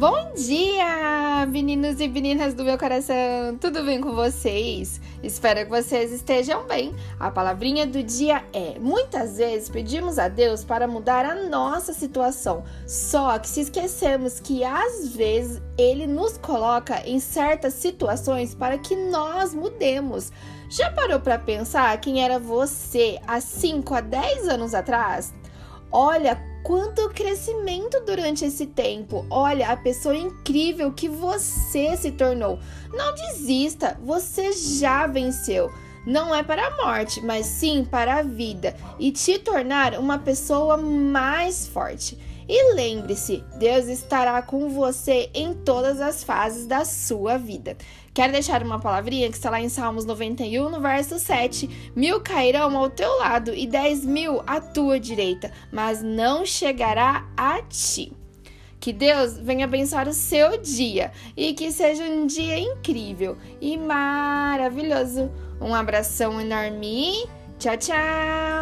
Bom dia, meninos e meninas do meu coração! Tudo bem com vocês? Espero que vocês estejam bem. A palavrinha do dia é: muitas vezes pedimos a Deus para mudar a nossa situação, só que se esquecemos que às vezes Ele nos coloca em certas situações para que nós mudemos. Já parou para pensar quem era você há 5 a 10 anos atrás? Olha quanto crescimento durante esse tempo. Olha a pessoa incrível que você se tornou. Não desista, você já venceu. Não é para a morte, mas sim para a vida e te tornar uma pessoa mais forte. E lembre-se, Deus estará com você em todas as fases da sua vida. Quero deixar uma palavrinha que está lá em Salmos 91, no verso 7. Mil cairão ao teu lado e dez mil à tua direita, mas não chegará a ti. Que Deus venha abençoar o seu dia e que seja um dia incrível e maravilhoso. Um abração enorme. Tchau, tchau!